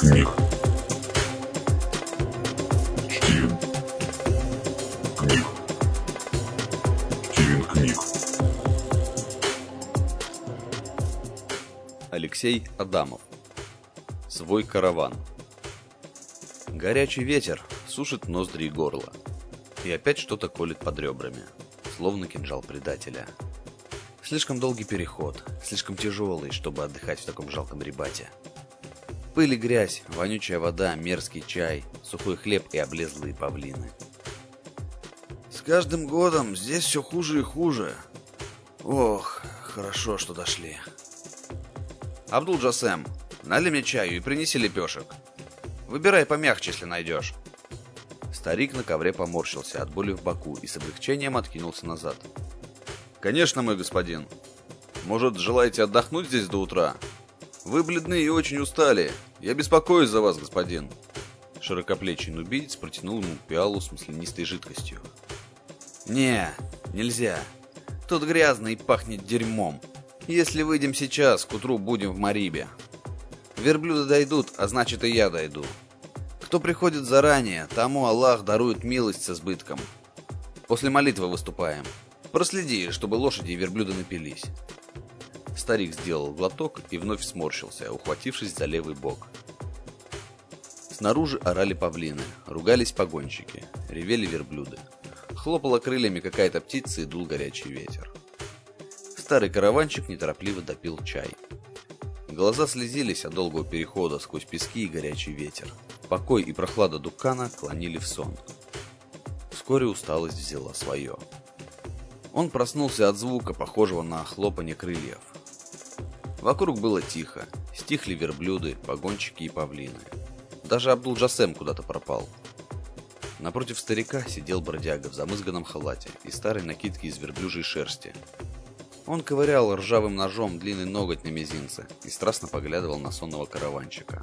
книг. Стивен. Книг. Стивен книг. Алексей Адамов. Свой караван. Горячий ветер сушит ноздри и горло. И опять что-то колет под ребрами, словно кинжал предателя. Слишком долгий переход, слишком тяжелый, чтобы отдыхать в таком жалком ребате. Пыль и грязь, вонючая вода, мерзкий чай, сухой хлеб и облезлые павлины. С каждым годом здесь все хуже и хуже. Ох, хорошо, что дошли. Абдул Джасем, налей мне чаю и принеси лепешек. Выбирай помягче, если найдешь. Старик на ковре поморщился от боли в боку и с облегчением откинулся назад. «Конечно, мой господин. Может, желаете отдохнуть здесь до утра? Вы бледны и очень устали. Я беспокоюсь за вас, господин». Широкоплечий нубиец протянул ему пиалу с маслянистой жидкостью. Не, нельзя. Тут грязно и пахнет дерьмом. Если выйдем сейчас, к утру будем в Марибе. Верблюды дойдут, а значит и я дойду. Кто приходит заранее, тому Аллах дарует милость с избытком. После молитвы выступаем. Проследи, чтобы лошади и верблюды напились. Старик сделал глоток и вновь сморщился, ухватившись за левый бок. Снаружи орали павлины, ругались погонщики, ревели верблюды. Хлопала крыльями какая-то птица и дул горячий ветер. Старый караванчик неторопливо допил чай. Глаза слезились от долгого перехода сквозь пески и горячий ветер. Покой и прохлада Дукана клонили в сон. Вскоре усталость взяла свое. Он проснулся от звука, похожего на хлопанье крыльев. Вокруг было тихо. Стихли верблюды, погонщики и павлины. Даже Абдул-Джасем куда-то пропал. Напротив старика сидел бродяга в замызганном халате и старой накидке из верблюжьей шерсти. Он ковырял ржавым ножом длинный ноготь на мизинце и страстно поглядывал на сонного караванчика.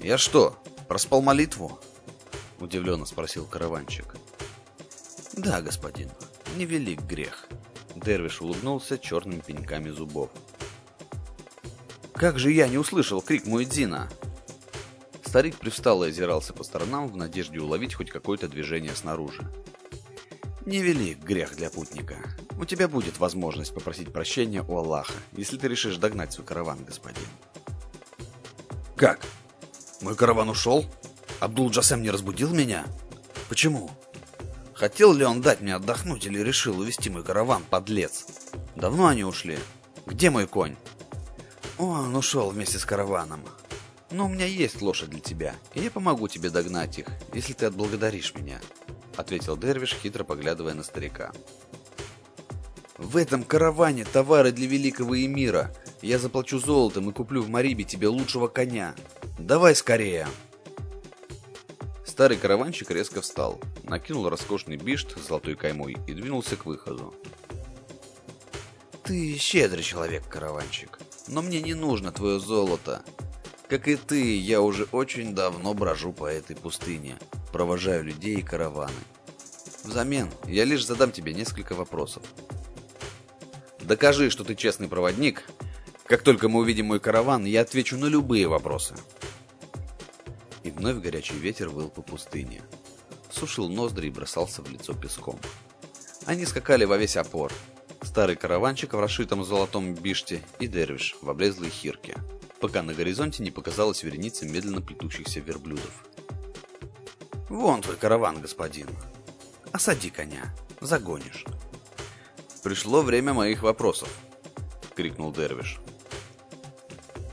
«Я что, проспал молитву?» – удивленно спросил караванчик. «Да, господин, невелик грех». Дервиш улыбнулся черными пеньками зубов. «Как же я не услышал крик Муэдзина?» Старик привстал и озирался по сторонам в надежде уловить хоть какое-то движение снаружи. «Невелик грех для путника. У тебя будет возможность попросить прощения у Аллаха, если ты решишь догнать свой караван, господин». «Как? Мой караван ушел? Абдул-Джасем не разбудил меня? Почему? Хотел ли он дать мне отдохнуть или решил увести мой караван, подлец? Давно они ушли? Где мой конь?» «Он ушел вместе с караваном. Но у меня есть лошадь для тебя, и я помогу тебе догнать их, если ты отблагодаришь меня», — ответил Дервиш, хитро поглядывая на старика. «В этом караване товары для великого эмира. Я заплачу золотом и куплю в Марибе тебе лучшего коня. Давай скорее!» Старый караванщик резко встал, накинул роскошный бишт с золотой каймой и двинулся к выходу. «Ты щедрый человек, караванщик, но мне не нужно твое золото. Как и ты, я уже очень давно брожу по этой пустыне, провожаю людей и караваны. Взамен я лишь задам тебе несколько вопросов. Докажи, что ты честный проводник. Как только мы увидим мой караван, я отвечу на любые вопросы. И вновь горячий ветер выл по пустыне. Сушил ноздри и бросался в лицо песком. Они скакали во весь опор. Старый караванчик в расшитом золотом биште и дервиш в облезлой хирке пока на горизонте не показалась вереница медленно плетущихся верблюдов. «Вон твой караван, господин. Осади коня. Загонишь». «Пришло время моих вопросов», — крикнул Дервиш.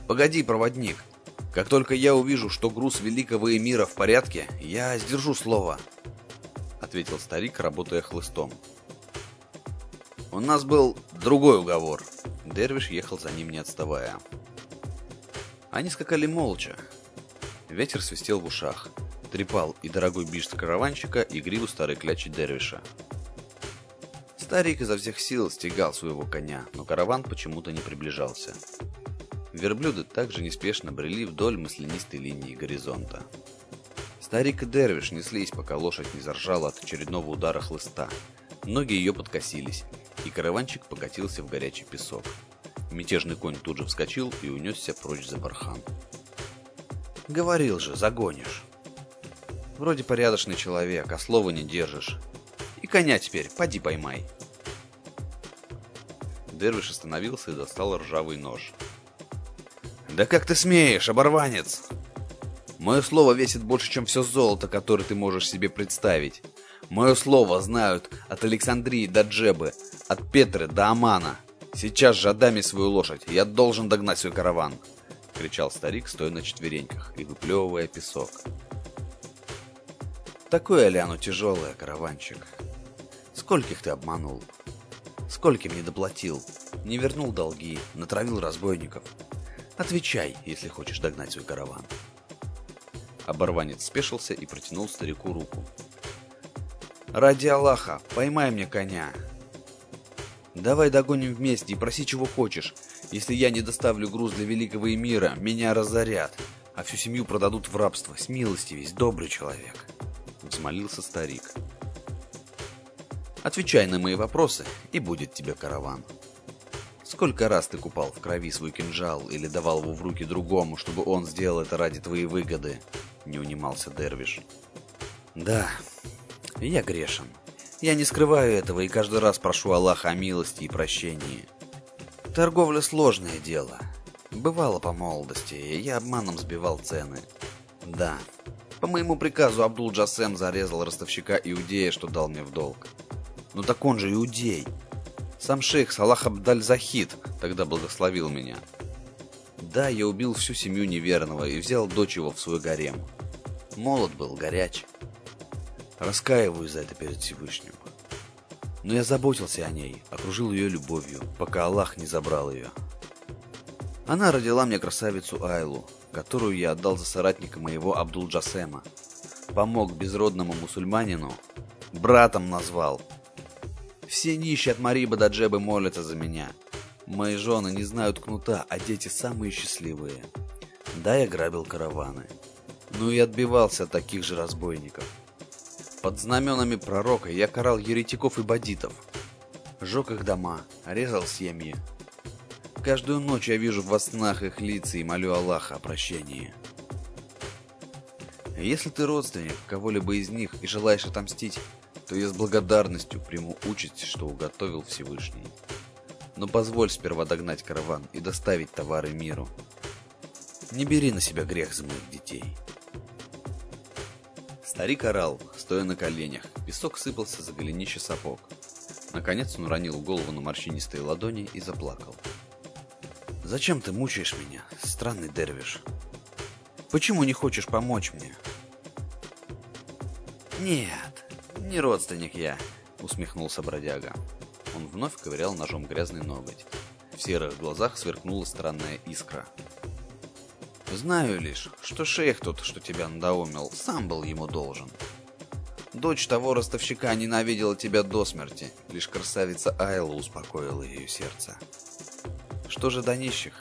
«Погоди, проводник. Как только я увижу, что груз великого эмира в порядке, я сдержу слово», — ответил старик, работая хлыстом. «У нас был другой уговор». Дервиш ехал за ним, не отставая. Они скакали молча. Ветер свистел в ушах, трепал и дорогой бишт караванщика, и гриву старой клячи Дервиша. Старик изо всех сил стегал своего коня, но караван почему-то не приближался. Верблюды также неспешно брели вдоль маслянистой линии горизонта. Старик и Дервиш неслись, пока лошадь не заржала от очередного удара хлыста. Ноги ее подкосились, и караванчик покатился в горячий песок. Мятежный конь тут же вскочил и унесся прочь за бархан. Говорил же, загонишь. Вроде порядочный человек, а слова не держишь. И коня теперь, поди поймай. Дервиш остановился и достал ржавый нож. «Да как ты смеешь, оборванец!» «Мое слово весит больше, чем все золото, которое ты можешь себе представить. Мое слово знают от Александрии до Джебы, от Петры до Амана. Сейчас же отдай свою лошадь, я должен догнать свой караван!» — кричал старик, стоя на четвереньках и выплевывая песок. «Такое ли оно тяжелое, караванчик? Скольких ты обманул?» Скольким не доплатил? Не вернул долги, натравил разбойников. Отвечай, если хочешь догнать свой караван. Оборванец спешился и протянул старику руку. «Ради Аллаха, поймай мне коня!» «Давай догоним вместе и проси, чего хочешь. Если я не доставлю груз для великого эмира, меня разорят, а всю семью продадут в рабство. С милости весь добрый человек!» Взмолился старик. Отвечай на мои вопросы, и будет тебе караван. Сколько раз ты купал в крови свой кинжал или давал его в руки другому, чтобы он сделал это ради твоей выгоды? Не унимался Дервиш. Да, я грешен. Я не скрываю этого и каждый раз прошу Аллаха о милости и прощении. Торговля сложное дело. Бывало по молодости, я обманом сбивал цены. Да, по моему приказу Абдул Джасем зарезал ростовщика Иудея, что дал мне в долг. Ну так он же иудей. Сам шейх Салах Абдаль-Захид тогда благословил меня. Да, я убил всю семью неверного и взял дочь его в свой гарем. Молод был, горяч. Раскаиваюсь за это перед Всевышним. Но я заботился о ней, окружил ее любовью, пока Аллах не забрал ее. Она родила мне красавицу Айлу, которую я отдал за соратника моего Абдул-Джасема. Помог безродному мусульманину, братом назвал – все нищие от Мариба до Джебы молятся за меня. Мои жены не знают кнута, а дети самые счастливые. Да, я грабил караваны. Ну и отбивался от таких же разбойников. Под знаменами пророка я карал еретиков и бандитов. Жег их дома, резал семьи. Каждую ночь я вижу во снах их лица и молю Аллаха о прощении. Если ты родственник кого-либо из них и желаешь отомстить, то я с благодарностью приму участь, что уготовил Всевышний. Но позволь сперва догнать караван и доставить товары миру. Не бери на себя грех за моих детей. Старик орал, стоя на коленях. Песок сыпался за голенище сапог. Наконец он уронил голову на морщинистые ладони и заплакал. «Зачем ты мучаешь меня, странный дервиш? Почему не хочешь помочь мне?» «Нет, «Не родственник я», — усмехнулся бродяга. Он вновь ковырял ножом грязный ноготь. В серых глазах сверкнула странная искра. «Знаю лишь, что шейх тот, что тебя надоумил, сам был ему должен. Дочь того ростовщика ненавидела тебя до смерти, лишь красавица Айла успокоила ее сердце. Что же до нищих,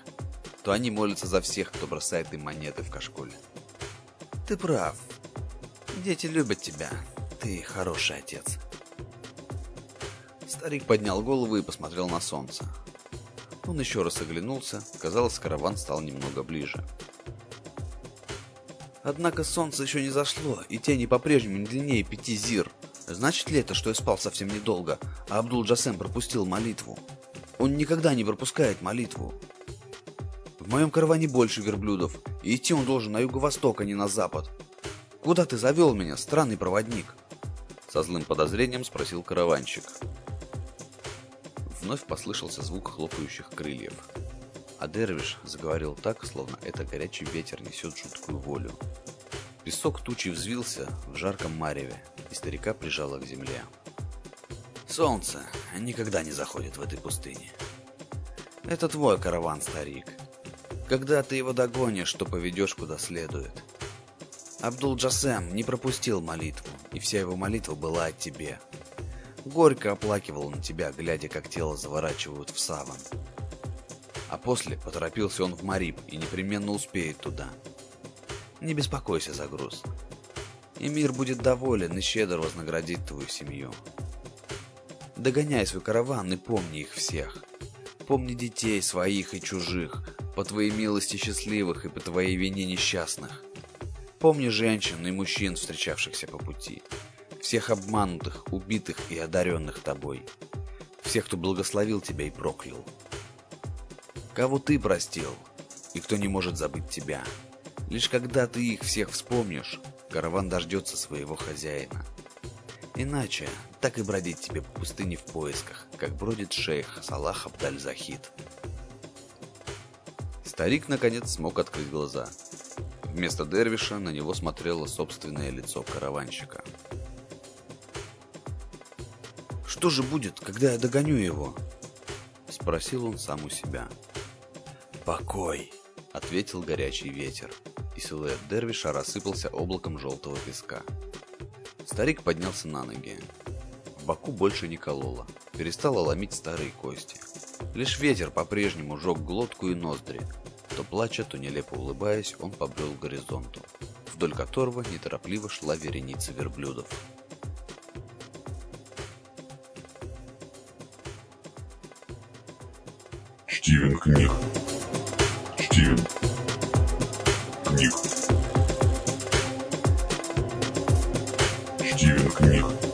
то они молятся за всех, кто бросает им монеты в кашкуль. Ты прав. Дети любят тебя, ты хороший отец. Старик поднял голову и посмотрел на солнце. Он еще раз оглянулся, казалось, караван стал немного ближе. Однако солнце еще не зашло, и тени по-прежнему не длиннее пяти зир. Значит ли это, что я спал совсем недолго, а Абдул-Джасем пропустил молитву? Он никогда не пропускает молитву. В моем караване больше верблюдов, и идти он должен на юго-восток, а не на запад. Куда ты завел меня, странный проводник? Со злым подозрением спросил караванщик. Вновь послышался звук хлопающих крыльев. А Дервиш заговорил так, словно это горячий ветер несет жуткую волю. Песок тучи взвился в жарком мареве, и старика прижало к земле. Солнце никогда не заходит в этой пустыне. Это твой караван, старик. Когда ты его догонишь, то поведешь куда следует. Абдул-Джасем не пропустил молитву, и вся его молитва была о тебе. Горько оплакивал на тебя, глядя, как тело заворачивают в саван. А после поторопился он в Мариб и непременно успеет туда. Не беспокойся за груз. И мир будет доволен и щедро вознаградит твою семью. Догоняй свой караван и помни их всех. Помни детей своих и чужих, по твоей милости счастливых и по твоей вине несчастных. Помни женщин и мужчин, встречавшихся по пути. Всех обманутых, убитых и одаренных тобой. Всех, кто благословил тебя и проклял. Кого ты простил, и кто не может забыть тебя. Лишь когда ты их всех вспомнишь, караван дождется своего хозяина. Иначе так и бродить тебе по пустыне в поисках, как бродит шейх Салах Абдаль-Захид. Старик наконец смог открыть глаза. Вместо Дервиша на него смотрело собственное лицо караванщика. «Что же будет, когда я догоню его?» Спросил он сам у себя. «Покой!» — ответил горячий ветер, и силуэт Дервиша рассыпался облаком желтого песка. Старик поднялся на ноги. В боку больше не кололо, перестало ломить старые кости. Лишь ветер по-прежнему жег глотку и ноздри, то плача, то нелепо улыбаясь, он побрел к горизонту, вдоль которого неторопливо шла вереница верблюдов. Стивен Книг. Стивен Книг. Стивен Книг.